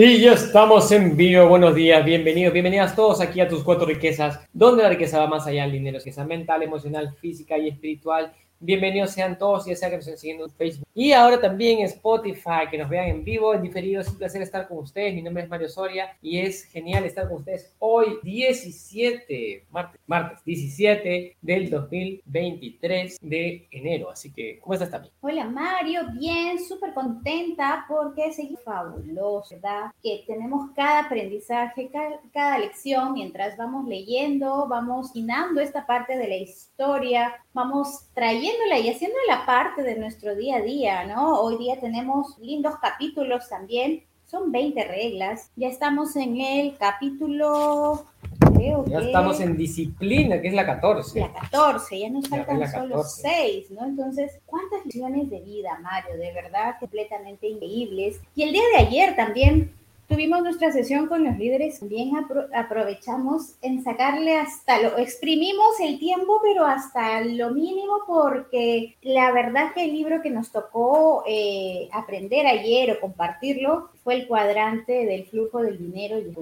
Y ya estamos en vivo. Buenos días, bienvenidos, bienvenidas todos aquí a tus cuatro riquezas, donde la riqueza va más allá del dinero, riqueza mental, emocional, física y espiritual. Bienvenidos sean todos, ya sea que nos estén siguiendo en Facebook. Y ahora también en Spotify, que nos vean en vivo, en diferido. Es un placer estar con ustedes. Mi nombre es Mario Soria y es genial estar con ustedes hoy, 17, martes, martes 17 del 2023 de enero. Así que, ¿cómo estás también? Hola Mario, bien, súper contenta porque seguimos fabuloso, ¿verdad? Que tenemos cada aprendizaje, cada, lección, mientras vamos leyendo, vamos llenando esta parte de la historia, vamos trayéndola y haciéndola parte de nuestro día a día, ¿no? Hoy día tenemos lindos capítulos también, son 20 reglas, ya estamos en el capítulo... Creo ya estamos en disciplina, que es la 14. La 14, ya nos faltan solo 6, ¿no? Entonces, ¿cuántas lecciones de vida, Mario? De verdad, completamente increíbles. Y el día de ayer también Tuvimos nuestra sesión con los líderes, también aprovechamos en sacarle hasta lo, exprimimos el tiempo, pero hasta lo mínimo, porque la verdad que el libro que nos tocó eh, aprender ayer o compartirlo fue el cuadrante del flujo del dinero y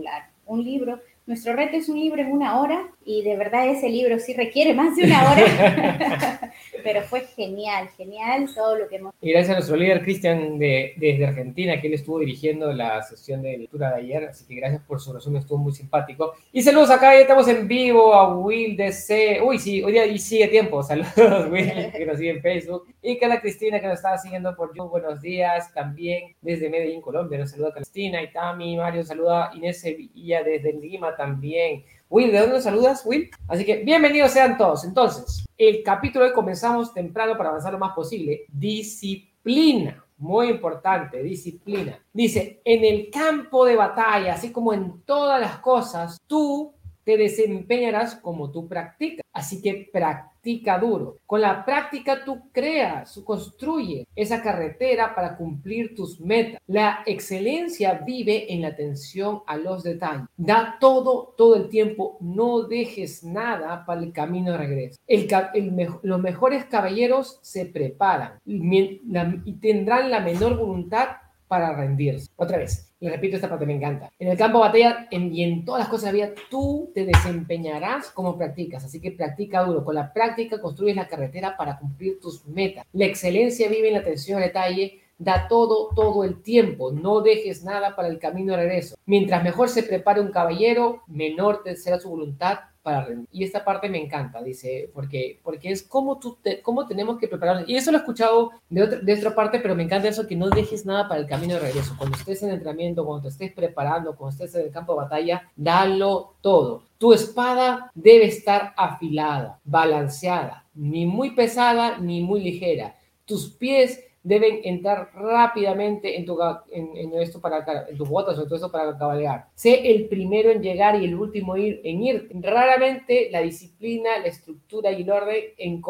Un libro nuestro reto es un libro en una hora y de verdad ese libro sí requiere más de una hora, pero fue genial, genial todo lo que hemos... Y gracias a nuestro líder Cristian de, desde Argentina, que él estuvo dirigiendo la sesión de lectura de ayer, así que gracias por su resumen, estuvo muy simpático. Y saludos acá, ya estamos en vivo a Will DC, uy sí, hoy día sigue tiempo, saludos Will, que nos sigue en Facebook, y Carla Cristina que nos estaba siguiendo por YouTube, buenos días, también desde Medellín, Colombia, nos saluda Cristina y Tami, Mario, saluda Inés Sevilla desde Lima también. Will, ¿de dónde nos saludas, Will? Así que bienvenidos sean todos. Entonces, el capítulo de hoy comenzamos temprano para avanzar lo más posible. Disciplina. Muy importante, disciplina. Dice, en el campo de batalla, así como en todas las cosas, tú te desempeñarás como tú practicas. Así que practica duro. Con la práctica tú creas, construyes esa carretera para cumplir tus metas. La excelencia vive en la atención a los detalles. Da todo, todo el tiempo. No dejes nada para el camino de regreso. El, los mejores caballeros se preparan y tendrán la menor voluntad para rendirse. Otra vez, le repito esta parte, me encanta. En el campo de batalla en, y en todas las cosas de vida, tú te desempeñarás como practicas. Así que practica duro. Con la práctica construyes la carretera para cumplir tus metas. La excelencia vive en la atención al detalle. Da todo, todo el tiempo. No dejes nada para el camino de regreso. Mientras mejor se prepare un caballero, menor será su voluntad y esta parte me encanta, dice, porque, porque es como, tú cómo tenemos que prepararnos. Y eso lo he escuchado de otra, de otra parte, pero me encanta eso, que no dejes nada para el camino de regreso. Cuando estés en entrenamiento, cuando te estés preparando, cuando estés en el campo de batalla, dalo todo. Tu espada debe estar afilada, balanceada, ni muy pesada ni muy ligera. Tus pies deben entrar rápidamente en, tu, en, esto para, en tus botas o todo eso para cabalgar. Sé el primero en llegar y el último en ir. Raramente la disciplina, la estructura y el orden, en,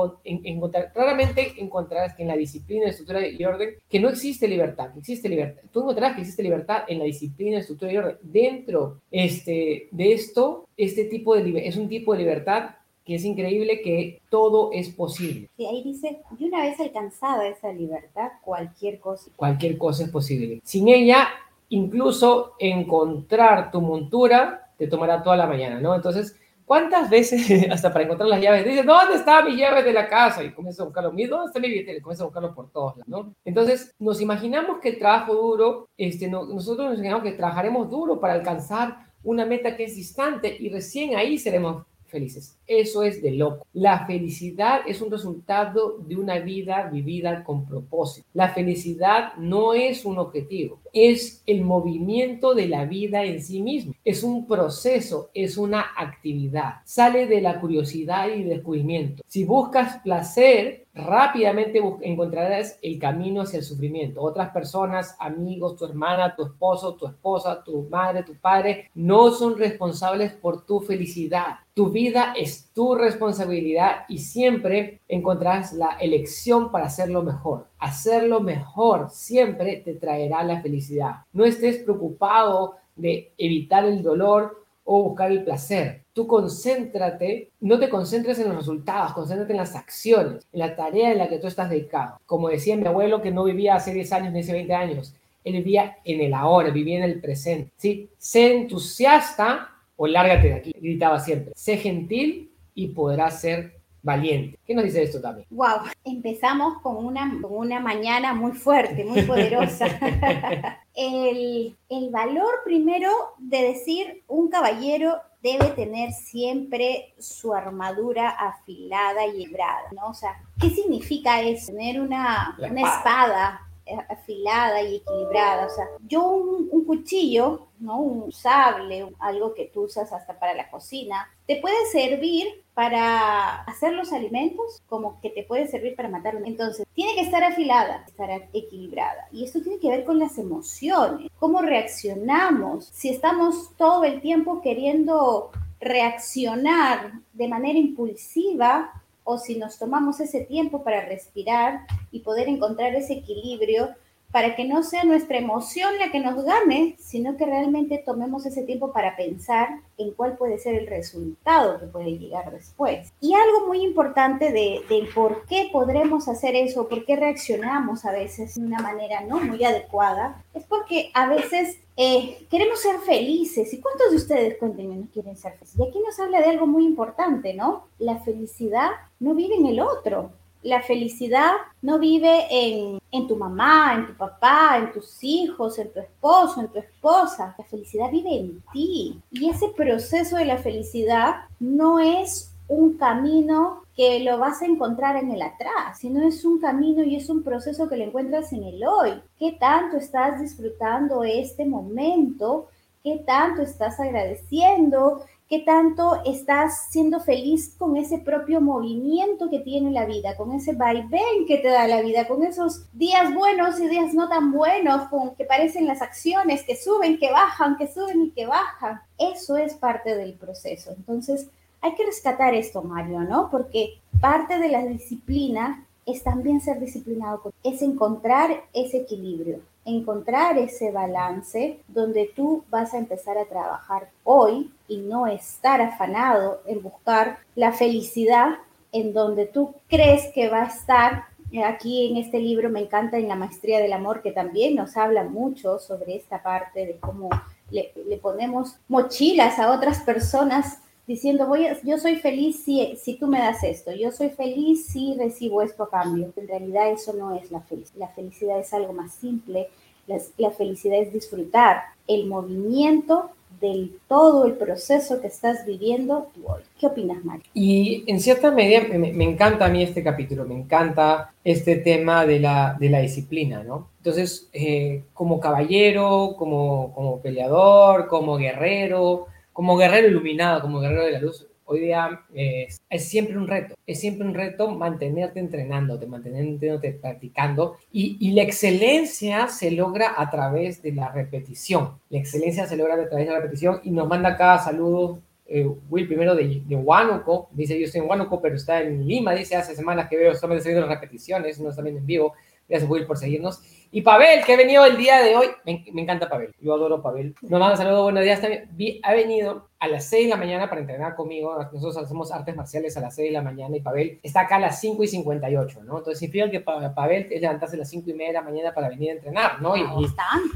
raramente encontrarás que en la disciplina, la estructura y orden, que no existe libertad, que existe libertad. Tú encontrarás que existe libertad en la disciplina, la estructura y orden. Dentro este, de esto, este tipo de es un tipo de libertad que es increíble que todo es posible. Y ahí dice, y una vez alcanzada esa libertad, cualquier cosa. Cualquier cosa es posible. Sin ella, incluso encontrar tu montura te tomará toda la mañana, ¿no? Entonces, ¿cuántas veces, hasta para encontrar las llaves, dices, ¿dónde está mi llave de la casa? Y comienzas a buscarlo, ¿dónde está mi billete? Y comienzas a buscarlo por todos lados, ¿no? Entonces, nos imaginamos que el trabajo duro, este, nosotros nos imaginamos que trabajaremos duro para alcanzar una meta que es distante y recién ahí seremos felices. Eso es de loco. La felicidad es un resultado de una vida vivida con propósito. La felicidad no es un objetivo, es el movimiento de la vida en sí mismo. Es un proceso, es una actividad. Sale de la curiosidad y descubrimiento. Si buscas placer, rápidamente encontrarás el camino hacia el sufrimiento. Otras personas, amigos, tu hermana, tu esposo, tu esposa, tu madre, tu padre, no son responsables por tu felicidad. Tu vida es tu responsabilidad y siempre encontrarás la elección para hacerlo mejor. Hacerlo mejor siempre te traerá la felicidad. No estés preocupado de evitar el dolor o buscar el placer. Tú concéntrate, no te concentres en los resultados, concéntrate en las acciones, en la tarea en la que tú estás dedicado. Como decía mi abuelo que no vivía hace 10 años ni hace 20 años, Él vivía en el ahora, vivía en el presente. ¿sí? Sé entusiasta o lárgate de aquí, gritaba siempre. Sé gentil y podrás ser valiente. ¿Qué nos dice esto también? Wow, empezamos con una, con una mañana muy fuerte, muy poderosa. el, el valor primero de decir un caballero debe tener siempre su armadura afilada y librada, ¿no? O sea, ¿qué significa eso? Tener una, una espada afilada y equilibrada. O sea, yo un, cuchillo, ¿no? Un sable, algo que tú usas hasta para la cocina, te puede servir para hacer los alimentos como que te puede servir para matar. Entonces, tiene que estar afilada, estar equilibrada. Y esto tiene que ver con las emociones, cómo reaccionamos. Si estamos todo el tiempo queriendo reaccionar de manera impulsiva, o si nos tomamos ese tiempo para respirar y poder encontrar ese equilibrio para que no sea nuestra emoción la que nos gane, sino que realmente tomemos ese tiempo para pensar en cuál puede ser el resultado que puede llegar después. Y algo muy importante de, por qué podremos hacer eso, por qué reaccionamos a veces de una manera no muy adecuada, es porque a veces eh, queremos ser felices. ¿Y cuántos de ustedes, cuéntenme, no quieren ser felices? Y aquí nos habla de algo muy importante, ¿no? La felicidad no vive en el otro. La felicidad no vive en, en, tu mamá, en tu papá, en tus hijos, en tu esposo, en tu esposa. La felicidad vive en ti. Y ese proceso de la felicidad no es un camino que lo vas a encontrar en el atrás, sino es un camino y es un proceso que lo encuentras en el hoy. ¿Qué tanto estás disfrutando este momento? ¿Qué tanto estás agradeciendo? ¿Qué tanto estás siendo feliz con ese propio movimiento que tiene la vida, con ese vaivén que te da la vida, con esos días buenos y días no tan buenos, con que parecen las acciones que suben, que bajan, que suben y que bajan? Eso es parte del proceso. Entonces, hay que rescatar esto, Mario, ¿no? Porque parte de la disciplina es también ser disciplinado, es encontrar ese equilibrio, encontrar ese balance donde tú vas a empezar a trabajar hoy y no estar afanado en buscar la felicidad en donde tú crees que va a estar. Aquí en este libro me encanta en la maestría del amor que también nos habla mucho sobre esta parte de cómo le, le ponemos mochilas a otras personas diciendo, voy yo soy feliz si, si tú me das esto, yo soy feliz si recibo esto a cambio. En realidad eso no es la felicidad. La felicidad es algo más simple. La, felicidad es disfrutar el movimiento del todo el proceso que estás viviendo tú hoy. ¿Qué opinas, Mario? Y en cierta medida me, encanta a mí este capítulo, me encanta este tema de la, de la disciplina, ¿no? Entonces, eh, como caballero, como, como peleador, como guerrero, como guerrero iluminado, como guerrero de la luz, hoy día es, siempre un reto, es siempre un reto mantenerte entrenándote, mantenerte practicando y, y, la excelencia se logra a través de la repetición. La excelencia se logra a través de la repetición y nos manda acá saludos. Eh, Will primero de, de Huánuco, dice yo estoy en Huánuco pero está en Lima, dice hace semanas que veo estamos haciendo las repeticiones, no están en vivo, gracias Will por seguirnos y Pavel, que ha venido el día de hoy, me, encanta Pavel, yo adoro Pavel. Nos manda saludos, buenos días también. ha venido a las 6 de la mañana para entrenar conmigo. Nosotros hacemos artes marciales a las 6 de la mañana y Pavel está acá a las 5 y 58, ¿no? Entonces significa que Pavel es levantarse a las 5 y media de la mañana para venir a entrenar, ¿no? Y,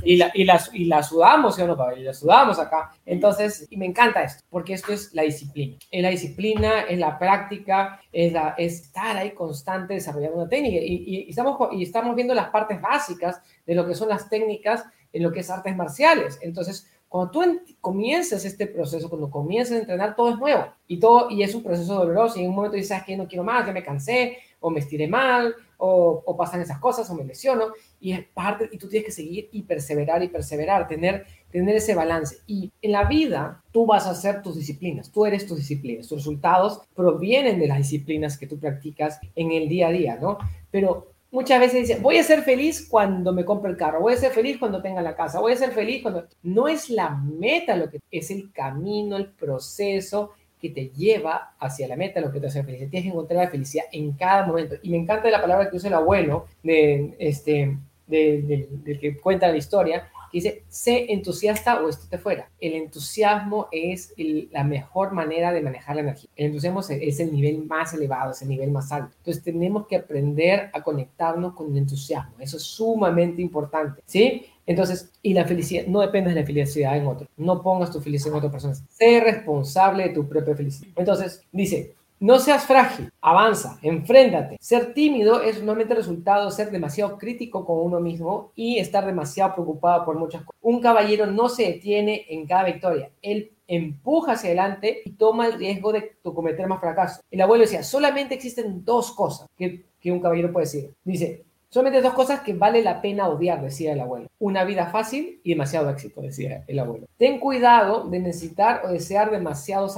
y, la, y, la, y la sudamos, ¿sí o no, Pavel? Y la sudamos acá. Entonces, y me encanta esto, porque esto es la disciplina. Es la disciplina, es la práctica, es, la, es estar ahí constante desarrollando una técnica. Y, y, estamos, y estamos viendo las partes básicas de lo que son las técnicas en lo que es artes marciales. Entonces, cuando tú comienzas este proceso, cuando comienzas a entrenar, todo es nuevo y todo y es un proceso doloroso y en un momento dices que no quiero más, ya me cansé o me estiré mal o, o, pasan esas cosas o me lesiono y es parte y tú tienes que seguir y perseverar y perseverar, tener tener ese balance y en la vida tú vas a hacer tus disciplinas, tú eres tus disciplinas, tus resultados provienen de las disciplinas que tú practicas en el día a día, ¿no? Pero muchas veces dice, voy a ser feliz cuando me compre el carro, voy a ser feliz cuando tenga la casa, voy a ser feliz cuando... No es la meta lo que es el camino, el proceso que te lleva hacia la meta, lo que te hace feliz. Tienes que encontrar la felicidad en cada momento. Y me encanta la palabra que usa el abuelo de, este, del que cuenta la historia, que dice, sé entusiasta o estate fuera. El entusiasmo es la mejor manera de manejar la energía. El entusiasmo es el nivel más elevado, es el nivel más alto. Entonces tenemos que aprender a conectarnos con el entusiasmo. Eso es sumamente importante, ¿sí? Entonces, y la felicidad, no depende de la felicidad en otro. No pongas tu felicidad en otra persona. Sé responsable de tu propia felicidad. Entonces, dice, no seas frágil, avanza, enfréntate. Ser tímido es normalmente resultado de ser demasiado crítico con uno mismo y estar demasiado preocupado por muchas cosas. Un caballero no se detiene en cada victoria. Él empuja hacia adelante y toma el riesgo de cometer más fracasos. El abuelo decía, solamente existen dos cosas que, que un caballero puede decir. Dice, Solamente dos cosas que vale la pena odiar, decía el abuelo. Una vida fácil y demasiado éxito, decía el abuelo. Ten cuidado de necesitar o desear demasiado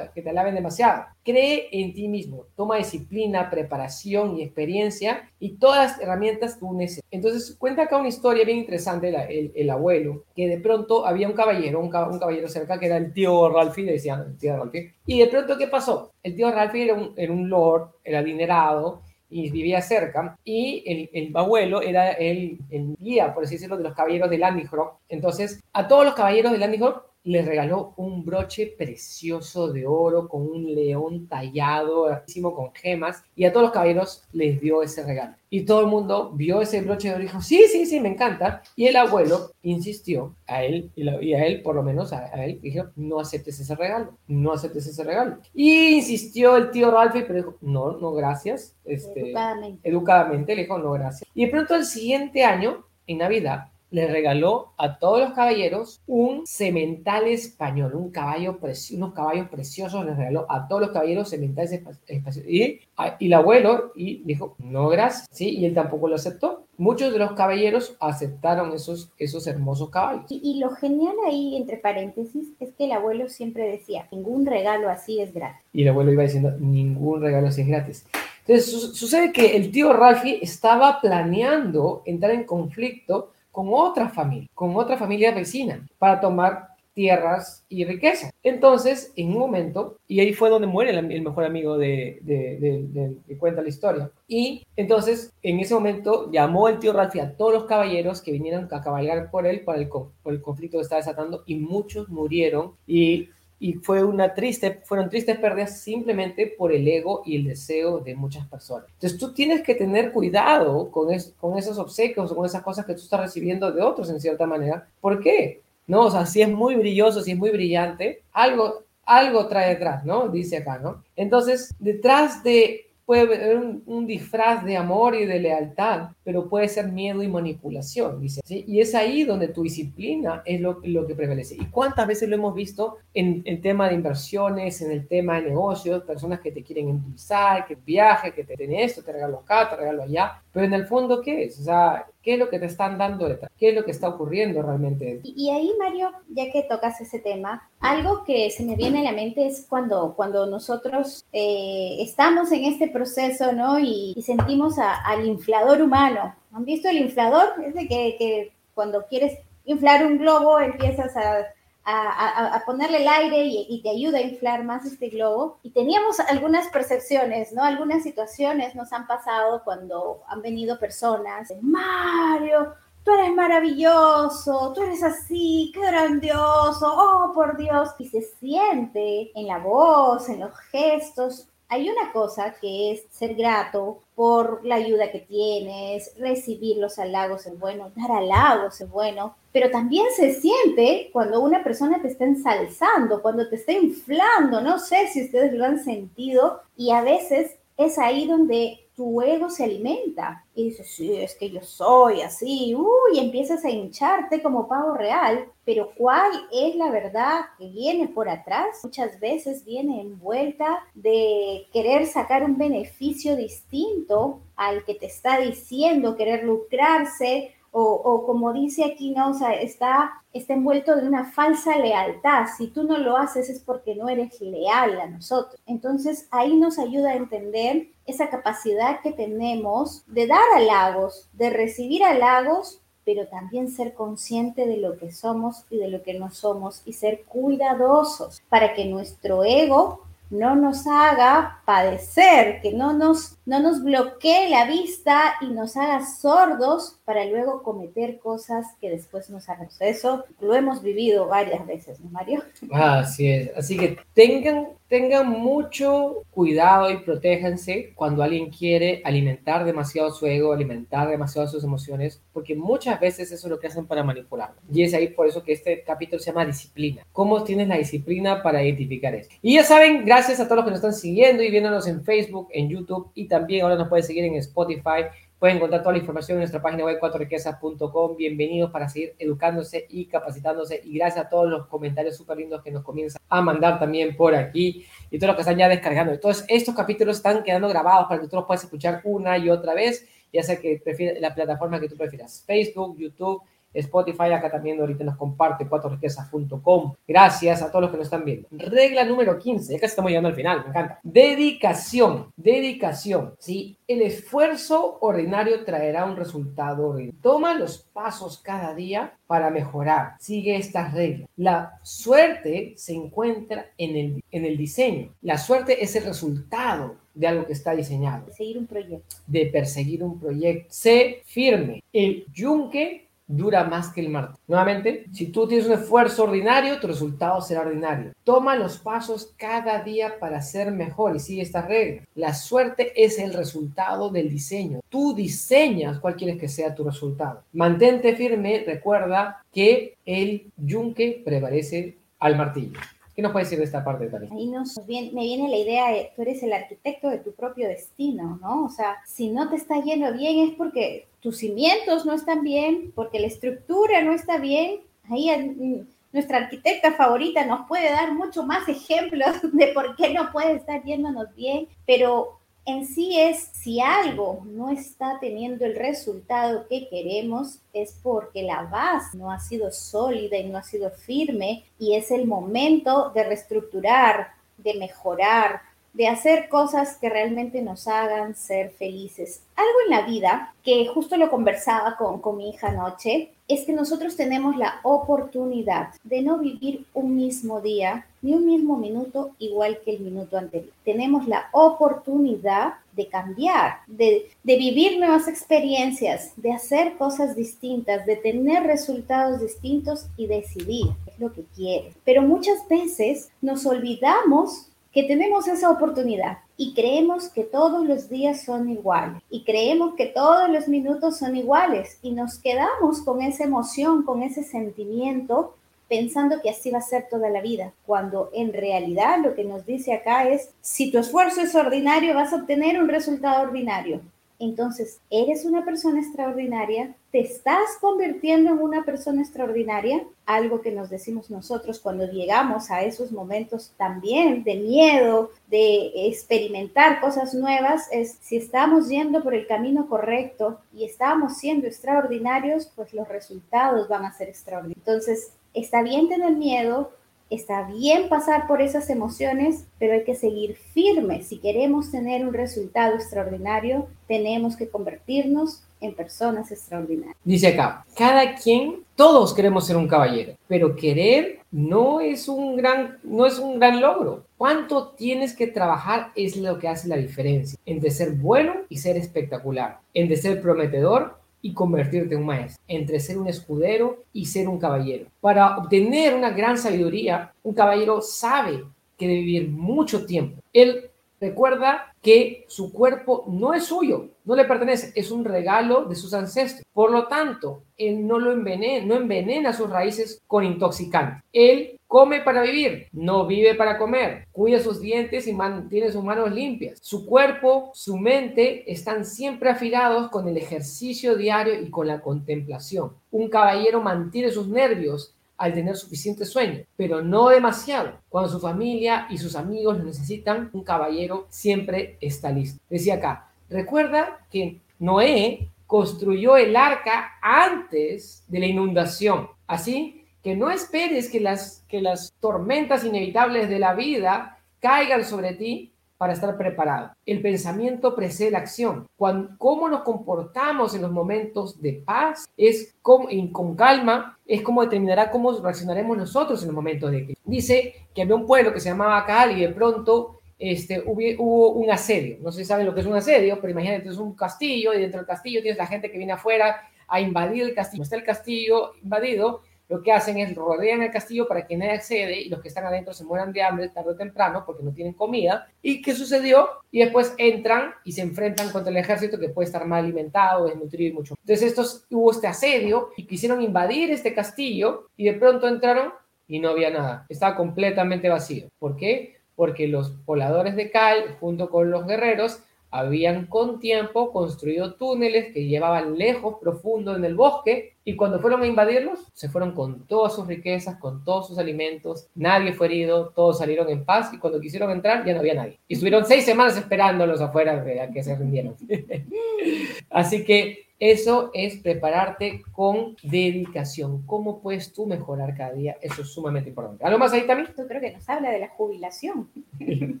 que te alaben demasiado. Cree en ti mismo. Toma disciplina, preparación y experiencia y todas las herramientas que necesitas. Entonces, cuenta acá una historia bien interesante el, abuelo, que de pronto había un caballero, un, caballero cerca que era el tío Ralphie, le el tío Ralphie. Y de pronto, ¿qué pasó? El tío Ralphie era un, era un lord, era adinerado, y vivía cerca, y el, el abuelo era el, el, guía, por así decirlo, de los caballeros de Landihrock. Entonces, a todos los caballeros de Landihrock les regaló un broche precioso de oro con un león tallado, con gemas, y a todos los caballeros les dio ese regalo. Y todo el mundo vio ese broche de oro y dijo, sí, sí, sí, me encanta. Y el abuelo insistió a él, y a él por lo menos, a, él, dijo, no aceptes ese regalo, no aceptes ese regalo. Y insistió el tío Ralphie, pero dijo, no, no, gracias. Este, educadamente. Educadamente le dijo, no, gracias. Y de pronto el siguiente año, en Navidad, le regaló a todos los caballeros un semental español, un caballo unos caballos preciosos, les regaló a todos los caballeros sementales españoles. Y, y, el abuelo y dijo, no, gracias, ¿sí? Y él tampoco lo aceptó. Muchos de los caballeros aceptaron esos, esos hermosos caballos. Y, y lo genial ahí, entre paréntesis, es que el abuelo siempre decía, ningún regalo así es gratis. Y el abuelo iba diciendo, ningún regalo así es gratis. Entonces, sucede que el tío Ralphie estaba planeando entrar en conflicto con otra familia, con otra familia vecina, para tomar tierras y riqueza. Entonces, en un momento, y ahí fue donde muere el, mejor amigo de, de, que cuenta la historia. Y entonces, en ese momento, llamó el tío Ralphie a todos los caballeros que vinieran a cabalgar por él, por el, por el conflicto que estaba desatando, y muchos murieron. Y y fue una triste, fueron tristes pérdidas simplemente por el ego y el deseo de muchas personas. Entonces tú tienes que tener cuidado con, con esos obsequios con esas cosas que tú estás recibiendo de otros en cierta manera. ¿Por qué? ¿No? O sea, si es muy brilloso, si es muy brillante, algo, algo trae detrás, ¿no? Dice acá, ¿no? Entonces, detrás de puede haber un, disfraz de amor y de lealtad, pero puede ser miedo y manipulación, dice. ¿sí? Y es ahí donde tu disciplina es lo, que prevalece. ¿Y cuántas veces lo hemos visto en el tema de inversiones, en el tema de negocios, personas que te quieren impulsar, que viaje, que te den esto, te regalo acá, te regalo allá, pero en el fondo, ¿qué es? O sea, ¿qué es lo que te están dando detrás? ¿Qué es lo que está ocurriendo realmente? Y, ahí, Mario, ya que tocas ese tema, algo que se me viene a la mente es cuando, cuando nosotros eh, estamos en este proceso, ¿no? Y, sentimos al inflador humano. ¿Han visto el inflador? Es de que, que cuando quieres inflar un globo empiezas a a, ponerle el aire y, te ayuda a inflar más este globo. Y teníamos algunas percepciones, ¿no? Algunas situaciones nos han pasado cuando han venido personas, Mario, tú eres maravilloso, tú eres así, qué grandioso, oh por Dios. Y se siente en la voz, en los gestos, hay una cosa que es ser grato por la ayuda que tienes, recibir los halagos es bueno, dar halagos es bueno, pero también se siente cuando una persona te está ensalzando, cuando te está inflando, no sé si ustedes lo han sentido y a veces es ahí donde tu ego se alimenta. Y dices, sí, es que yo soy así, uy, y empiezas a hincharte como pavo real, pero ¿cuál es la verdad que viene por atrás? Muchas veces viene envuelta de querer sacar un beneficio distinto al que te está diciendo, querer lucrarse o, como dice aquí, ¿no? O sea, está, está envuelto de una falsa lealtad. Si tú no lo haces es porque no eres leal a nosotros. Entonces ahí nos ayuda a entender esa capacidad que tenemos de dar halagos, de recibir halagos, pero también ser consciente de lo que somos y de lo que no somos y ser cuidadosos para que nuestro ego no nos haga padecer, que no nos, no nos bloquee la vista y nos haga sordos para luego cometer cosas que después nos hagan. Eso lo hemos vivido varias veces, ¿no, Mario? Así es. Así que tengan, tengan mucho cuidado y protéjanse cuando alguien quiere alimentar demasiado su ego, alimentar demasiado sus emociones, porque muchas veces eso es lo que hacen para manipular. Y es ahí por eso que este capítulo se llama disciplina. ¿Cómo tienes la disciplina para identificar eso? Y ya saben, gracias a todos los que nos están siguiendo y viéndonos en Facebook, en YouTube y también ahora nos pueden seguir en Spotify Pueden encontrar toda la información en nuestra página web cuatroriquezas.com. Bienvenidos para seguir educándose y capacitándose. Y gracias a todos los comentarios súper lindos que nos comienzan a mandar también por aquí y todos los que están ya descargando. Entonces, estos capítulos están quedando grabados para que tú los puedas escuchar una y otra vez, ya sea que prefieres la plataforma que tú prefieras, Facebook, YouTube, Spotify acá también ahorita nos comparte cuatroriquezas.com. Gracias a todos los que nos están viendo. Regla número 15, ya casi estamos llegando al final, me encanta. Dedicación, dedicación. ¿sí? El esfuerzo ordinario traerá un resultado ordinario. Toma los pasos cada día para mejorar. Sigue estas reglas. La suerte se encuentra en el, en el diseño. La suerte es el resultado de algo que está diseñado. De seguir un proyecto. De perseguir un proyecto. Sé firme. El yunque dura más que el martillo. Nuevamente, si tú tienes un esfuerzo ordinario, tu resultado será ordinario. Toma los pasos cada día para ser mejor y sigue esta regla. La suerte es el resultado del diseño. Tú diseñas cuál quieres que sea tu resultado. Mantente firme, recuerda que el yunque prevalece al martillo. ¿Qué nos puede decir de esta parte, Tari? Ahí nos me viene la idea de tú eres el arquitecto de tu propio destino, ¿no? O sea, si no te está yendo bien es porque tus cimientos no están bien, porque la estructura no está bien. Ahí mm, nuestra arquitecta favorita nos puede dar mucho más ejemplos de por qué no puede estar yéndonos bien, pero en sí es si algo no está teniendo el resultado que queremos, es porque la base no ha sido sólida y no ha sido firme y es el momento de reestructurar, de mejorar, de hacer cosas que realmente nos hagan ser felices. Algo en la vida, que justo lo conversaba con, con mi hija anoche, es que nosotros tenemos la oportunidad de no vivir un mismo día ni un mismo minuto igual que el minuto anterior. Tenemos la oportunidad de cambiar, de, de, vivir nuevas experiencias, de hacer cosas distintas, de tener resultados distintos y decidir lo que quieres. Pero muchas veces nos olvidamos que tenemos esa oportunidad y creemos que todos los días son iguales y creemos que todos los minutos son iguales y nos quedamos con esa emoción, con ese sentimiento pensando que así va a ser toda la vida, cuando en realidad lo que nos dice acá es, si tu esfuerzo es ordinario, vas a obtener un resultado ordinario. Entonces, ¿eres una persona extraordinaria? ¿Te estás convirtiendo en una persona extraordinaria? Algo que nos decimos nosotros cuando llegamos a esos momentos también de miedo, de experimentar cosas nuevas, es si estamos yendo por el camino correcto y estamos siendo extraordinarios, pues los resultados van a ser extraordinarios. Entonces, está bien tener miedo, Está bien pasar por esas emociones, pero hay que seguir firmes. Si queremos tener un resultado extraordinario, tenemos que convertirnos en personas extraordinarias. Dice acá, cada quien, todos queremos ser un caballero, pero querer no es un gran, no es un gran logro. ¿Cuánto tienes que trabajar es lo que hace la diferencia entre ser bueno y ser espectacular, entre ser prometedor y convertirte en un maestro, entre ser un escudero y ser un caballero. Para obtener una gran sabiduría, un caballero sabe que debe vivir mucho tiempo. Él recuerda que su cuerpo no es suyo, no le pertenece, es un regalo de sus ancestros. Por lo tanto, él no lo envenena, no envenena sus raíces con intoxicantes. Él come para vivir, no vive para comer. Cuida sus dientes y mantiene sus manos limpias. Su cuerpo, su mente están siempre afilados con el ejercicio diario y con la contemplación. Un caballero mantiene sus nervios al tener suficiente sueño, pero no demasiado. Cuando su familia y sus amigos lo necesitan, un caballero siempre está listo. Decía acá, recuerda que Noé construyó el arca antes de la inundación. Así que no esperes que las, que las tormentas inevitables de la vida caigan sobre ti para estar preparado. El pensamiento precede la acción. Cuando, cómo nos comportamos en los momentos de paz es con, con calma, es como determinará cómo reaccionaremos nosotros en los momentos de que Dice que había un pueblo que se llamaba Cal y de pronto este, hubo, un asedio. No sé si saben lo que es un asedio, pero imagínate, es un castillo y dentro del castillo tienes la gente que viene afuera a invadir el castillo. Está el castillo invadido, lo que hacen es rodean el castillo para que nadie accede y los que están adentro se mueran de hambre tarde o temprano porque no tienen comida. ¿Y qué sucedió? Y después entran y se enfrentan contra el ejército que puede estar mal alimentado, desnutrido y mucho. Entonces estos, hubo este asedio y quisieron invadir este castillo y de pronto entraron y no había nada. Estaba completamente vacío. ¿Por qué? Porque los pobladores de Cal, junto con los guerreros, habían con tiempo construido túneles que llevaban lejos, profundo en el bosque, y cuando fueron a invadirlos, se fueron con todas sus riquezas, con todos sus alimentos, nadie fue herido, todos salieron en paz, y cuando quisieron entrar ya no había nadie. Y estuvieron seis semanas esperándolos afuera a que se rindieran. Así que eso es prepararte con dedicación. ¿Cómo puedes tú mejorar cada día? Eso es sumamente importante. ¿Algo más ahí también? Yo creo que nos habla de la jubilación,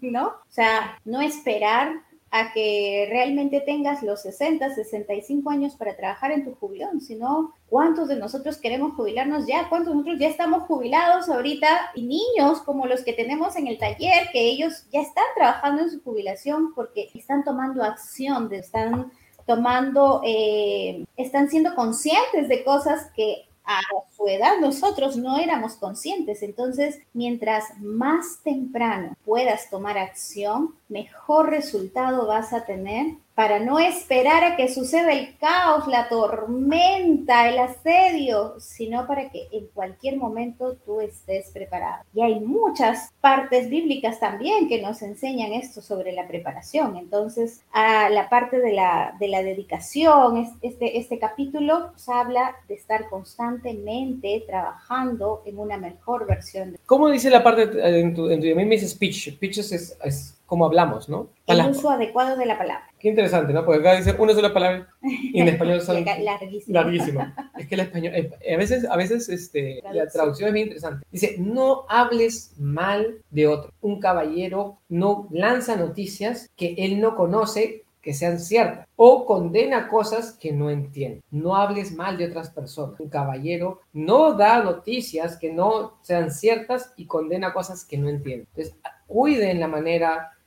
¿no? O sea, no esperar a que realmente tengas los 60, 65 años para trabajar en tu jubilación, sino cuántos de nosotros queremos jubilarnos ya, cuántos de nosotros ya estamos jubilados ahorita y niños como los que tenemos en el taller, que ellos ya están trabajando en su jubilación porque están tomando acción, están tomando, eh, están siendo conscientes de cosas que a su edad nosotros no éramos conscientes. Entonces, mientras más temprano puedas tomar acción, mejor resultado vas a tener para no esperar a que suceda el caos, la tormenta, el asedio, sino para que en cualquier momento tú estés preparado. Y hay muchas partes bíblicas también que nos enseñan esto sobre la preparación. Entonces, a la parte de la, de la dedicación, este, este capítulo nos habla de estar constantemente trabajando en una mejor versión. ¿Cómo dice la parte en tu, en tu, dice speech? Speech es como hablamos, ¿no? El uso adecuado de la palabra. Qué interesante, ¿no? Porque acá dice una sola palabra y en español son larguísimo. Es que el español, eh, a veces, a veces este, la traducción es bien interesante. Dice, no hables mal de otro. Un caballero no lanza noticias que él no conoce que sean ciertas o condena cosas que no entiende. No hables mal de otras personas. Un caballero no da noticias que no sean ciertas y condena cosas que no entiende. Entonces, cuiden la manera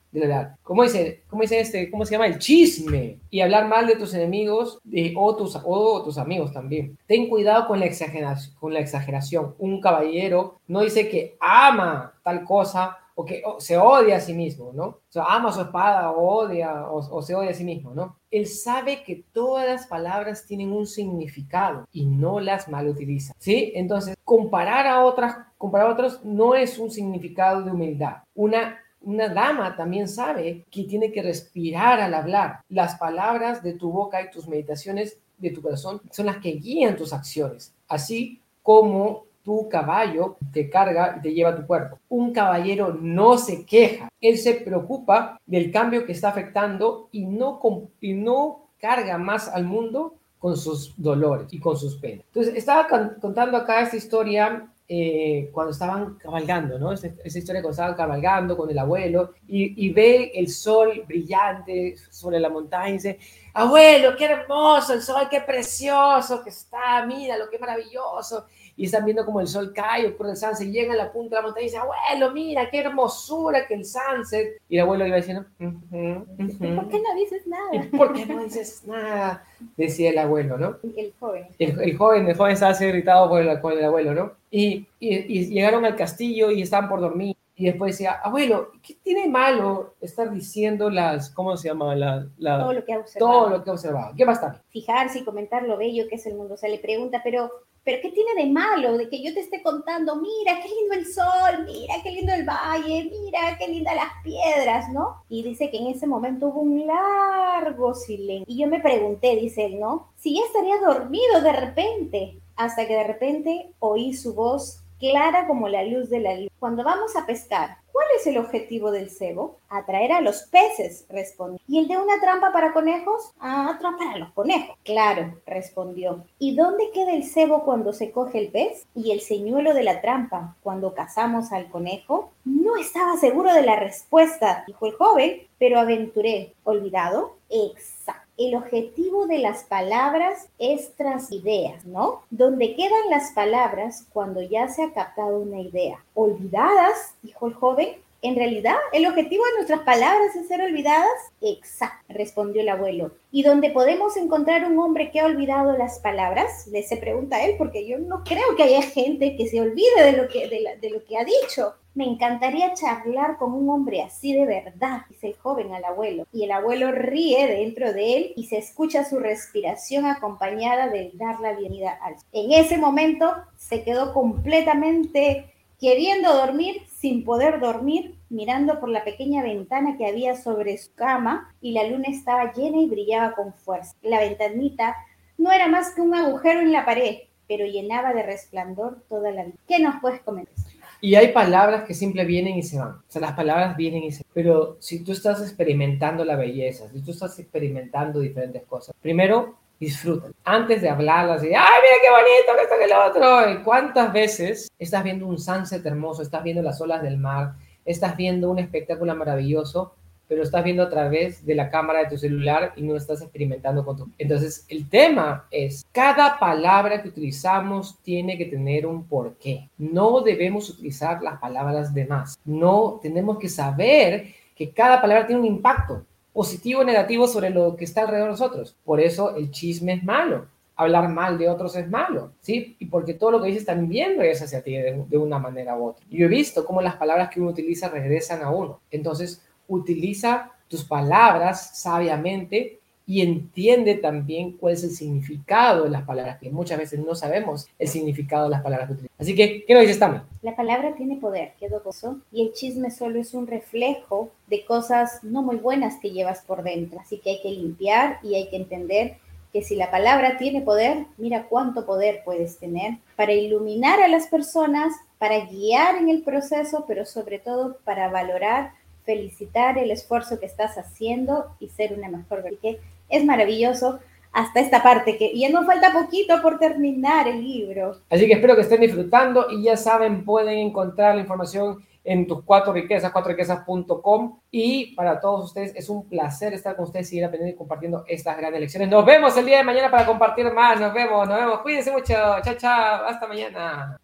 ¿Cómo dice, cómo dice este? ¿Cómo se llama? El chisme. Y hablar mal de tus enemigos o, tus, o tus amigos también. Ten cuidado con la, exageración, la. Un caballero no dice que ama tal cosa o que se odia a sí mismo, ¿no? O sea, ama su espada o odia o, se odia a sí mismo, ¿no? Él sabe que todas las palabras tienen un significado y no las mal utiliza, ¿sí? Entonces, comparar a otras, comparar a otros no es un significado de humildad. Una una dama también sabe que tiene que respirar al hablar. Las palabras de tu boca y tus meditaciones de tu corazón son las que guían tus acciones, así como tu caballo te carga y te lleva a tu cuerpo. Un caballero no se queja, él se preocupa del cambio que está afectando y no, y no carga más al mundo con sus dolores y con sus penas. Entonces, estaba contando acá esta historia eh, cuando estaban cabalgando, ¿no? Esa, historia cuando estaban cabalgando con el abuelo y, ve el sol brillante sobre la montaña y dice, abuelo, qué hermoso el sol, qué precioso que está, mira lo que maravilloso. Y están viendo como el sol cae por el sunset, y llega a la punta de la montaña y dice, abuelo, mira qué hermosura que el sunset. Y el abuelo iba diciendo, ¿por qué no dices nada? ¿Por qué no dices nada? Decía el abuelo, ¿no? El joven. El, joven, el joven estaba irritado por el, por el abuelo, ¿no? Y, y, llegaron al castillo y estaban por dormir. Y después decía, abuelo, ¿qué tiene malo estar diciendo las, ¿cómo se llama? La, todo lo que ha observado. Todo lo que ha observado. ¿Qué a estar? Fijarse y comentar lo bello que es el mundo. O sea, le pregunta, pero pero ¿qué tiene de malo de que yo te esté contando, mira, qué lindo el sol, mira, qué lindo el valle, mira, qué lindas las piedras, ¿no? Y dice que en ese momento hubo un largo silencio. Y yo me pregunté, dice él, ¿no? Si ya estaría dormido de repente, hasta que de repente oí su voz clara como la luz de la luz. Cuando vamos a pescar, ¿cuál es el objetivo del cebo? Atraer a los peces, respondió. ¿Y el de una trampa para conejos? Ah, atrapar a los conejos. Claro, respondió. ¿Y dónde queda el cebo cuando se coge el pez? ¿Y el señuelo de la trampa cuando cazamos al conejo? No estaba seguro de la respuesta, dijo el joven, pero aventuré. ¿Olvidado? Exacto el objetivo de las palabras es tras ideas, ¿no? Donde quedan las palabras cuando ya se ha captado una idea. Olvidadas, dijo el joven, ¿En realidad el objetivo de nuestras palabras es ser olvidadas? Exacto, respondió el abuelo. ¿Y dónde podemos encontrar un hombre que ha olvidado las palabras? Le se pregunta él, porque yo no creo que haya gente que se olvide de lo que ha dicho. Me encantaría charlar con un hombre así de verdad, dice el joven al abuelo. Y el abuelo ríe dentro de él y se escucha su respiración acompañada del dar la bienvenida al. En ese momento se quedó completamente queriendo dormir sin poder dormir, mirando por la pequeña ventana que había sobre su cama y la luna estaba llena y brillaba con fuerza. La ventanita no era más que un agujero en la pared, pero llenaba de resplandor toda la vida. ¿Qué nos puedes comentar? Y hay palabras que siempre vienen y se van. O sea, las palabras vienen y se van. Pero si tú estás experimentando la belleza, si tú estás experimentando diferentes cosas, primero disfruta. Antes de hablarlas y, ay, mira qué bonito que esto que otro. ¿Cuántas veces estás viendo un sunset hermoso, estás viendo las olas del mar, estás viendo un espectáculo maravilloso pero estás viendo a través de la cámara de tu celular y no estás experimentando con tu... Entonces, el tema es, cada palabra que utilizamos tiene que tener un porqué. No debemos utilizar las palabras de más. No, tenemos que saber que cada palabra tiene un impacto positivo o negativo sobre lo que está alrededor de nosotros. Por eso el chisme es malo. Hablar mal de otros es malo, ¿sí? Y porque todo lo que dices también regresa hacia ti de, de una manera u otra. Yo he visto cómo las palabras que uno utiliza regresan a uno. Entonces, utiliza tus palabras sabiamente y entiende también cuál es el significado de las palabras, que muchas veces no sabemos el significado de las palabras que utilizamos. Así que, ¿qué nos dices, Tami? La palabra tiene poder, qué docoso, y el chisme solo es un reflejo de cosas no muy buenas que llevas por dentro. Así que hay que limpiar y hay que entender que si la palabra tiene poder, mira cuánto poder puedes tener para iluminar a las personas, para guiar en el proceso, pero sobre todo para valorar felicitar el esfuerzo que estás haciendo y ser una mejor que es maravilloso hasta esta parte que ya no falta poquito por terminar el libro. Así que espero que estén disfrutando y ya saben, pueden encontrar la información en tus cuatro riquezas, cuatroriquezas.com y para todos ustedes es un placer estar con ustedes, seguir aprendiendo y compartiendo estas grandes lecciones. Nos vemos el día de mañana para compartir más, nos vemos, nos vemos, cuídense mucho, chao, chao, hasta mañana.